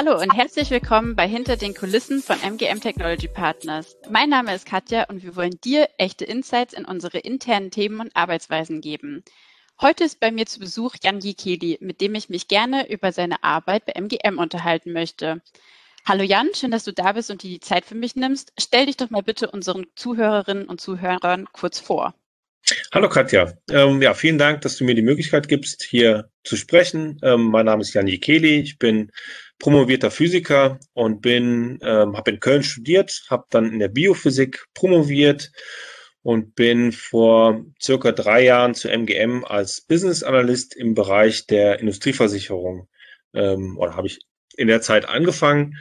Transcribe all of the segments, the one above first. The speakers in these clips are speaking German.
Hallo und herzlich willkommen bei Hinter den Kulissen von MGM Technology Partners. Mein Name ist Katja und wir wollen dir echte Insights in unsere internen Themen und Arbeitsweisen geben. Heute ist bei mir zu Besuch Jan Jikeli, mit dem ich mich gerne über seine Arbeit bei MGM unterhalten möchte. Hallo Jan, schön, dass du da bist und dir die Zeit für mich nimmst. Stell dich doch mal bitte unseren Zuhörerinnen und Zuhörern kurz vor. Hallo Katja. Ähm, ja, vielen Dank, dass du mir die Möglichkeit gibst, hier zu sprechen. Ähm, mein Name ist Jan Jikeli. Ich bin promovierter Physiker und bin, ähm, habe in Köln studiert, habe dann in der Biophysik promoviert und bin vor circa drei Jahren zu MGM als Business Analyst im Bereich der Industrieversicherung ähm, oder habe ich in der Zeit angefangen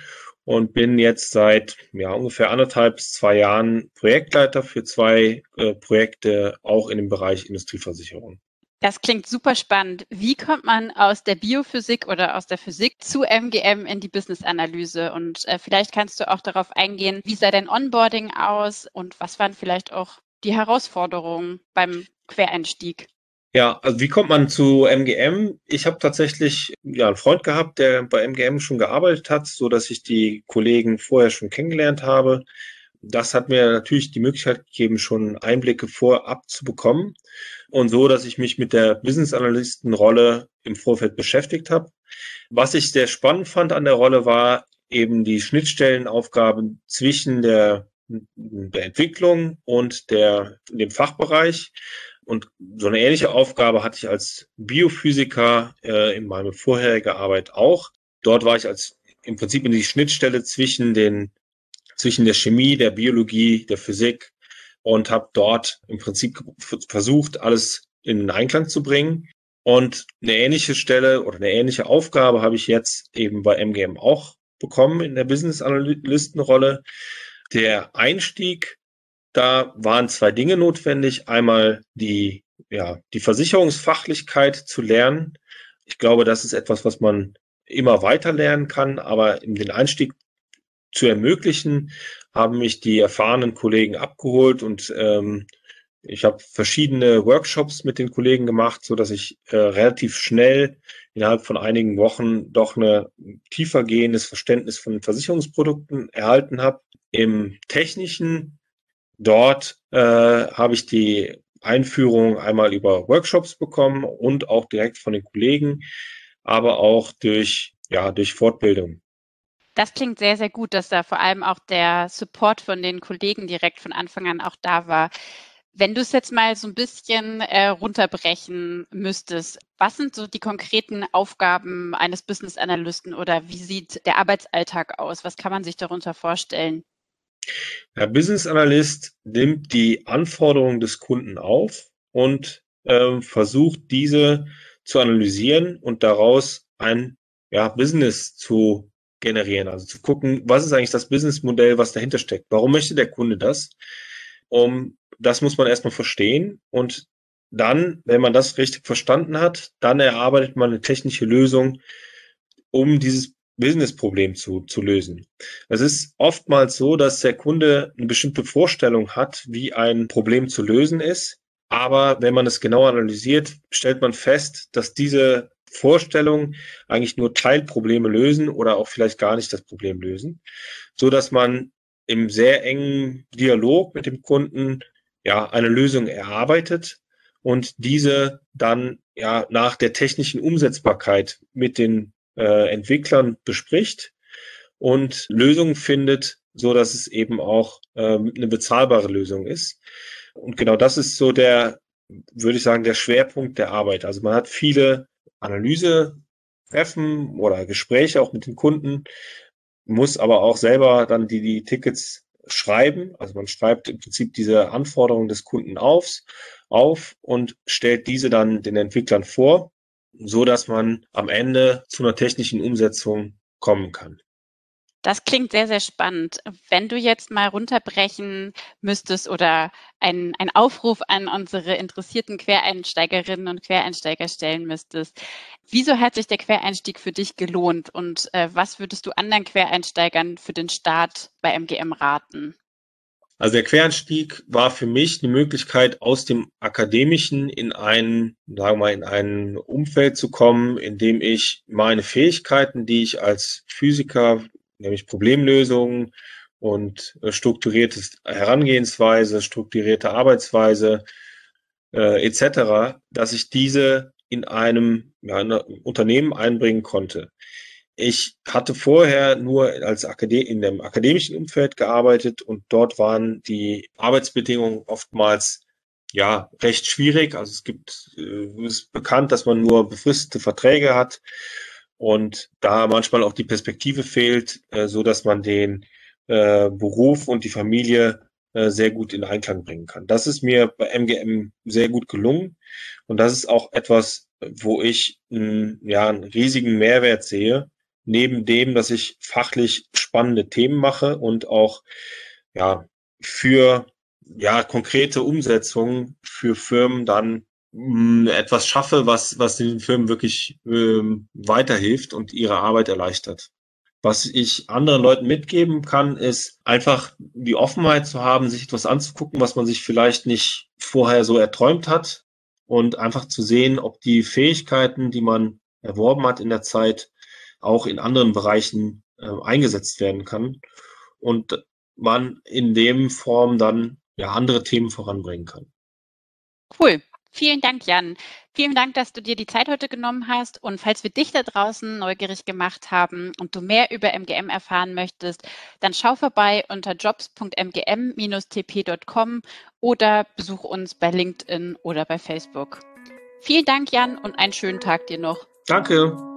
und bin jetzt seit ja, ungefähr anderthalb bis zwei Jahren Projektleiter für zwei äh, Projekte auch in dem Bereich Industrieversicherung. Das klingt super spannend. Wie kommt man aus der Biophysik oder aus der Physik zu MGM in die Business-Analyse? Und äh, vielleicht kannst du auch darauf eingehen, wie sah dein Onboarding aus und was waren vielleicht auch die Herausforderungen beim Quereinstieg? Ja, also wie kommt man zu MGM? Ich habe tatsächlich ja einen Freund gehabt, der bei MGM schon gearbeitet hat, so dass ich die Kollegen vorher schon kennengelernt habe. Das hat mir natürlich die Möglichkeit gegeben, schon Einblicke vorab zu bekommen und so, dass ich mich mit der Business Analysten Rolle im Vorfeld beschäftigt habe. Was ich sehr spannend fand an der Rolle war eben die Schnittstellenaufgaben zwischen der, der Entwicklung und der, dem Fachbereich und so eine ähnliche Aufgabe hatte ich als Biophysiker äh, in meiner vorherigen Arbeit auch. Dort war ich als im Prinzip in die Schnittstelle zwischen den zwischen der Chemie, der Biologie, der Physik und habe dort im Prinzip versucht, alles in Einklang zu bringen. Und eine ähnliche Stelle oder eine ähnliche Aufgabe habe ich jetzt eben bei MGM auch bekommen in der Business Analystenrolle. Der Einstieg da waren zwei Dinge notwendig. Einmal die, ja, die Versicherungsfachlichkeit zu lernen. Ich glaube, das ist etwas, was man immer weiter lernen kann, aber den Einstieg zu ermöglichen, haben mich die erfahrenen Kollegen abgeholt und ähm, ich habe verschiedene Workshops mit den Kollegen gemacht, so dass ich äh, relativ schnell innerhalb von einigen Wochen doch eine tiefer gehendes Verständnis von Versicherungsprodukten erhalten habe. Im technischen Dort äh, habe ich die Einführung einmal über Workshops bekommen und auch direkt von den Kollegen, aber auch durch, ja, durch Fortbildung. Das klingt sehr, sehr gut, dass da vor allem auch der Support von den Kollegen direkt von Anfang an auch da war. Wenn du es jetzt mal so ein bisschen äh, runterbrechen müsstest, was sind so die konkreten Aufgaben eines Business Analysten oder wie sieht der Arbeitsalltag aus? Was kann man sich darunter vorstellen? Der Business Analyst nimmt die Anforderungen des Kunden auf und äh, versucht diese zu analysieren und daraus ein ja, Business zu generieren. Also zu gucken, was ist eigentlich das Businessmodell, was dahinter steckt? Warum möchte der Kunde das? Um, das muss man erstmal verstehen und dann, wenn man das richtig verstanden hat, dann erarbeitet man eine technische Lösung, um dieses Business-Problem zu, zu lösen. Es ist oftmals so, dass der Kunde eine bestimmte Vorstellung hat, wie ein Problem zu lösen ist. Aber wenn man es genau analysiert, stellt man fest, dass diese Vorstellungen eigentlich nur Teilprobleme lösen oder auch vielleicht gar nicht das Problem lösen, so dass man im sehr engen Dialog mit dem Kunden ja eine Lösung erarbeitet und diese dann ja nach der technischen Umsetzbarkeit mit den äh, Entwicklern bespricht und Lösungen findet, so dass es eben auch ähm, eine bezahlbare Lösung ist. Und genau das ist so der, würde ich sagen, der Schwerpunkt der Arbeit. Also man hat viele Analyse-Treffen oder Gespräche auch mit den Kunden, muss aber auch selber dann die, die Tickets schreiben. Also man schreibt im Prinzip diese Anforderungen des Kunden auf, auf und stellt diese dann den Entwicklern vor so dass man am Ende zu einer technischen Umsetzung kommen kann. Das klingt sehr, sehr spannend. Wenn du jetzt mal runterbrechen müsstest oder einen, Aufruf an unsere interessierten Quereinsteigerinnen und Quereinsteiger stellen müsstest, wieso hat sich der Quereinstieg für dich gelohnt und äh, was würdest du anderen Quereinsteigern für den Start bei MGM raten? Also der Quereinstieg war für mich eine Möglichkeit, aus dem Akademischen in ein, sagen wir mal, in ein Umfeld zu kommen, in dem ich meine Fähigkeiten, die ich als Physiker, nämlich Problemlösungen und äh, strukturierte Herangehensweise, strukturierte Arbeitsweise äh, etc., dass ich diese in einem ja, in einem Unternehmen einbringen konnte. Ich hatte vorher nur als Akade in dem akademischen Umfeld gearbeitet und dort waren die Arbeitsbedingungen oftmals ja recht schwierig. Also es gibt, äh, es ist bekannt, dass man nur befristete Verträge hat und da manchmal auch die Perspektive fehlt, äh, so dass man den äh, Beruf und die Familie äh, sehr gut in Einklang bringen kann. Das ist mir bei MGM sehr gut gelungen und das ist auch etwas, wo ich einen, ja, einen riesigen Mehrwert sehe, neben dem, dass ich fachlich spannende Themen mache und auch ja für ja konkrete Umsetzungen für Firmen dann mh, hm, etwas schaffe, was was den Firmen wirklich ähm, weiterhilft und ihre Arbeit erleichtert. Was ich anderen Leuten mitgeben kann, ist einfach die Offenheit zu haben, sich etwas anzugucken, was man sich vielleicht nicht vorher so erträumt hat und einfach zu sehen, ob die Fähigkeiten, die man erworben hat in der Zeit, auch in anderen Bereichen äh, eingesetzt werden kann und man in dem Form dann ja andere Themen voranbringen kann. Cool. Vielen Dank, Jan. Vielen Dank, dass du dir die Zeit heute genommen hast. Und falls wir dich da draußen neugierig gemacht haben und du mehr über MGM erfahren möchtest, dann schau vorbei unter jobs.mgm-tp.com oder besuch uns bei LinkedIn oder bei Facebook. Vielen Dank, Jan, und einen schönen Tag dir noch. Danke.